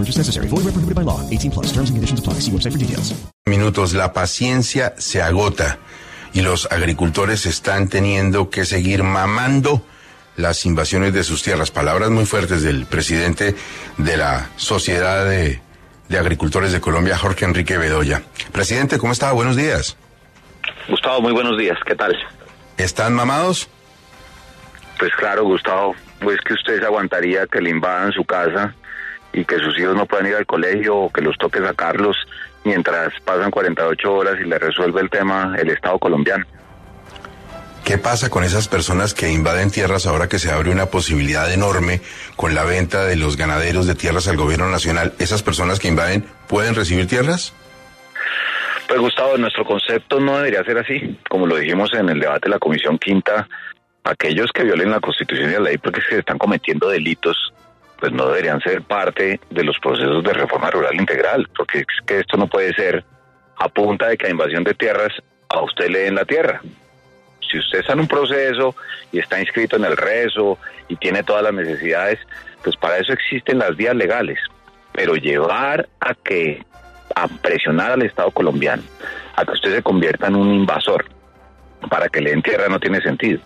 Purchase necessary. Void where prohibited by law. 18 plus. Terms and conditions apply. See website for details. Minutos. La paciencia se agota y los agricultores están teniendo que seguir mamando las invasiones de sus tierras. Palabras muy fuertes del presidente de la Sociedad de, de Agricultores de Colombia, Jorge Enrique Bedoya. Presidente, ¿cómo está? Buenos días. Gustavo, muy buenos días. ¿Qué tal? ¿Están mamados? Pues claro, Gustavo, pues que usted se aguantaría que le invadan su casa y que sus hijos no puedan ir al colegio o que los toque sacarlos mientras pasan 48 horas y le resuelve el tema el Estado colombiano. ¿Qué pasa con esas personas que invaden tierras ahora que se abre una posibilidad enorme con la venta de los ganaderos de tierras al gobierno nacional? ¿Esas personas que invaden pueden recibir tierras? Pues Gustavo, nuestro concepto no debería ser así. Como lo dijimos en el debate de la Comisión Quinta, aquellos que violen la Constitución y la ley porque es que están cometiendo delitos, pues no deberían ser parte de los procesos de reforma rural integral, porque es que esto no puede ser a punta de que a invasión de tierras a usted le den la tierra. Si usted está en un proceso y está inscrito en el rezo y tiene todas las necesidades, pues para eso existen las vías legales. Pero llevar a que, a presionar al Estado colombiano, a que usted se convierta en un invasor para que le den tierra no tiene sentido.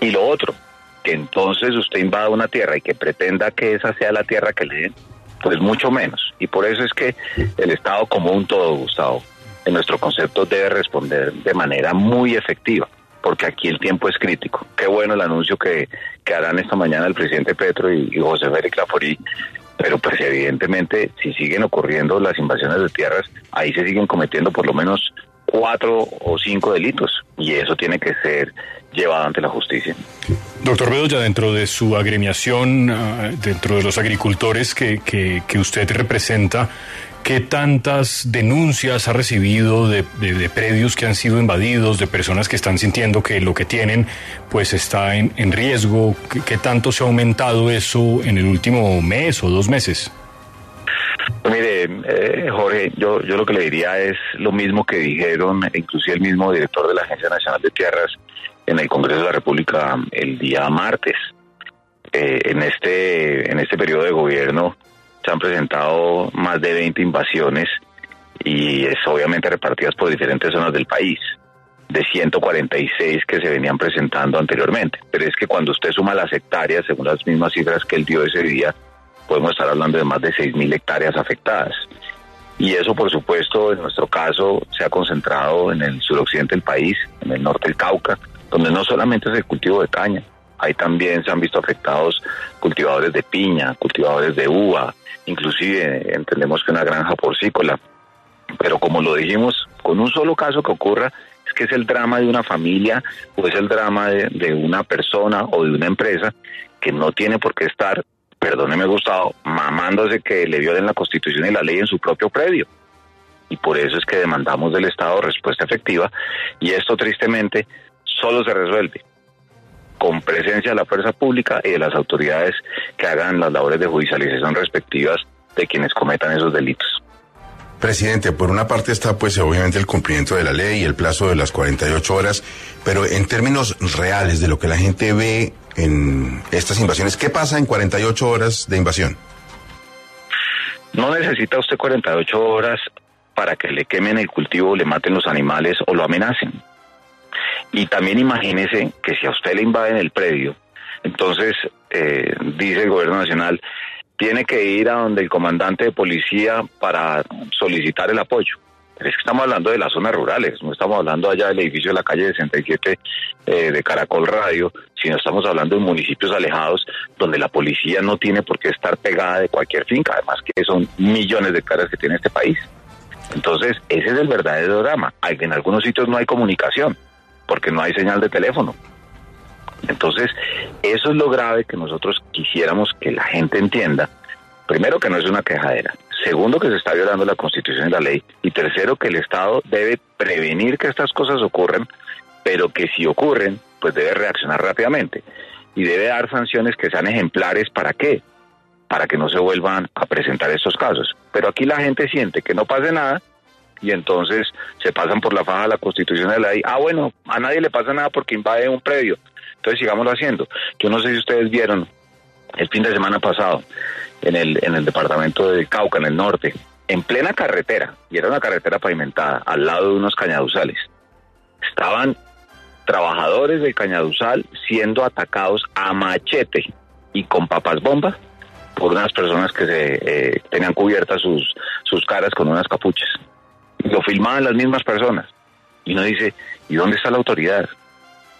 Y lo otro, que entonces usted invada una tierra y que pretenda que esa sea la tierra que le den, pues mucho menos. Y por eso es que el Estado como un todo, Gustavo, en nuestro concepto debe responder de manera muy efectiva porque aquí el tiempo es crítico. Qué bueno el anuncio que, que harán esta mañana el presidente Petro y, José Félix Laforí, pero pues evidentemente si siguen ocurriendo las invasiones de tierras, ahí se siguen cometiendo por lo menos cuatro o cinco delitos y eso tiene que ser llevado ante la justicia. Doctor Bedoya, dentro de su agremiación, uh, dentro de los agricultores que, que, que usted representa, ¿Qué tantas denuncias ha recibido de, de, predios que han sido invadidos, de personas que están sintiendo que lo que tienen pues está en, en riesgo? ¿Qué, ¿Qué, tanto se ha aumentado eso en el último mes o dos meses? Pues mire, eh, Jorge, yo, yo lo que le diría es lo mismo que dijeron inclusive el mismo director de la Agencia Nacional de Tierras en el Congreso de la República el día martes. Eh, en este en este periodo de gobierno se han presentado más de 20 invasiones y es obviamente repartidas por diferentes zonas del país, de 146 que se venían presentando anteriormente. Pero es que cuando usted suma las hectáreas, según las mismas cifras que él dio ese día, podemos estar hablando de más de 6.000 hectáreas afectadas. Y eso, por supuesto, en nuestro caso, se ha concentrado en el suroccidente del país, en el norte del Cauca, donde no solamente es el cultivo de caña, ahí también se han visto afectados cultivadores de piña, cultivadores de uva, inclusive entendemos que una granja porcícola. Pero como lo dijimos, con un solo caso que ocurra, es que es el drama de una familia o es el drama de, de una persona o de una empresa que no tiene por qué estar, perdóneme Gustavo, mamándose que le violen la constitución y la ley en su propio predio. Y por eso es que demandamos del Estado respuesta efectiva y esto tristemente solo se resuelve con presencia de la fuerza pública y de las autoridades que hagan las labores de judicialización respectivas de quienes cometan esos delitos. Presidente, por una parte está pues obviamente el cumplimiento de la ley y el plazo de las 48 horas, pero en términos reales de lo que la gente ve en estas invasiones, ¿qué pasa en 48 horas de invasión? No necesita usted 48 horas para que le quemen el cultivo, le maten los animales o lo amenacen. Y también imagínese que si a usted le invaden el predio, entonces eh, dice el gobierno nacional, tiene que ir a donde el comandante de policía para solicitar el apoyo. Es que estamos hablando de las zonas rurales, no estamos hablando allá del edificio de la calle 67 eh, de Caracol Radio, sino estamos hablando de municipios alejados donde la policía no tiene por qué estar pegada de cualquier finca, además que son millones de hectáreas que tiene este país. Entonces, ese es el verdadero drama. En algunos sitios no hay comunicación porque no hay señal de teléfono. Entonces, eso es lo grave que nosotros quisiéramos que la gente entienda. Primero que no es una quejadera, Segundo, que se está violando la Constitución y la ley. Y tercero, que el Estado debe prevenir que estas cosas ocurran, pero que si ocurren, pues debe reaccionar rápidamente. Y debe dar sanciones que sean ejemplares para qué? Para que no se vuelvan a presentar estos casos. Pero aquí la gente siente que no pase nada y entonces se pasan por la faja de la Constitución y la ley. Ah, bueno, a nadie le pasa nada porque invade un predio. Entonces sigámoslo haciendo. Yo no sé si ustedes vieron el fin de semana pasado en el, en el departamento de Cauca, en el norte, en plena carretera, y era una carretera pavimentada, al lado de unos cañaduzales. Estaban trabajadores del cañaduzal siendo atacados a machete y con papas bombas por unas personas que se eh, tenían cubiertas sus, sus caras con unas capuchas. Lo filmaban las mismas personas. Y uno dice, ¿y dónde está la autoridad?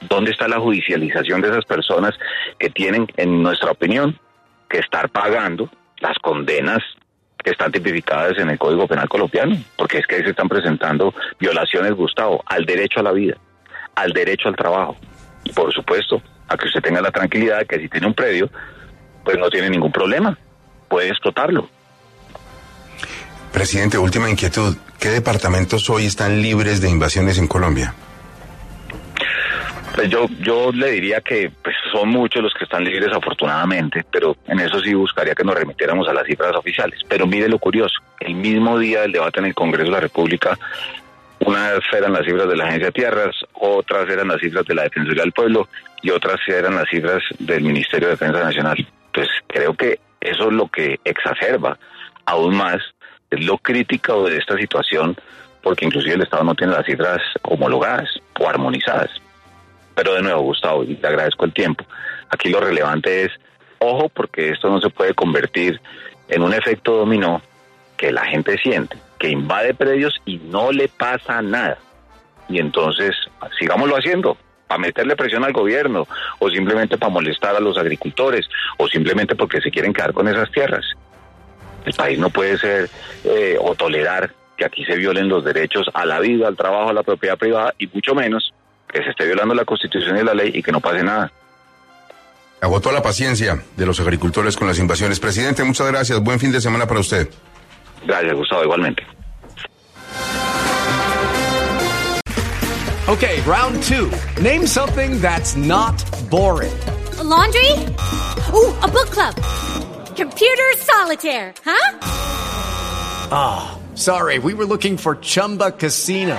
¿Dónde está la judicialización de esas personas que tienen, en nuestra opinión, que estar pagando las condenas que están tipificadas en el Código Penal colombiano? Porque es que ahí se están presentando violaciones, Gustavo, al derecho a la vida, al derecho al trabajo. Y por supuesto, a que usted tenga la tranquilidad de que si tiene un predio, pues no tiene ningún problema, puede explotarlo. Presidente, última inquietud. ¿Qué departamentos hoy están libres de invasiones en Colombia? Pues yo, yo le diría que pues son muchos los que están libres afortunadamente, pero en eso sí buscaría que nos remitiéramos a las cifras oficiales. Pero mire lo curioso, el mismo día del debate en el Congreso de la República, unas eran las cifras de la Agencia de Tierras, otras eran las cifras de la Defensoría del Pueblo y otras eran las cifras del Ministerio de Defensa Nacional. Pues creo que eso es lo que exacerba aún más es lo crítico de esta situación, porque inclusive el Estado no tiene las cifras homologadas o armonizadas. Pero de nuevo, Gustavo, y te agradezco el tiempo. Aquí lo relevante es, ojo, porque esto no se puede convertir en un efecto dominó que la gente siente, que invade predios y no le pasa nada. Y entonces, sigámoslo haciendo, para meterle presión al gobierno, o simplemente para molestar a los agricultores, o simplemente porque se quieren quedar con esas tierras. El país no puede ser eh, o tolerar que aquí se violen los derechos a la vida, al trabajo, a la propiedad privada, y mucho menos que se esté violando la Constitución y la ley y que no pase nada. Agotó la paciencia de los agricultores con las invasiones. Presidente, muchas gracias. Buen fin de semana para usted. Gracias, Gustavo, igualmente. Okay, round two. Name something that's not boring. A laundry? Ooh, a book club. Computer solitaire, huh? Ah, oh, sorry, we were looking for Chumba Casino.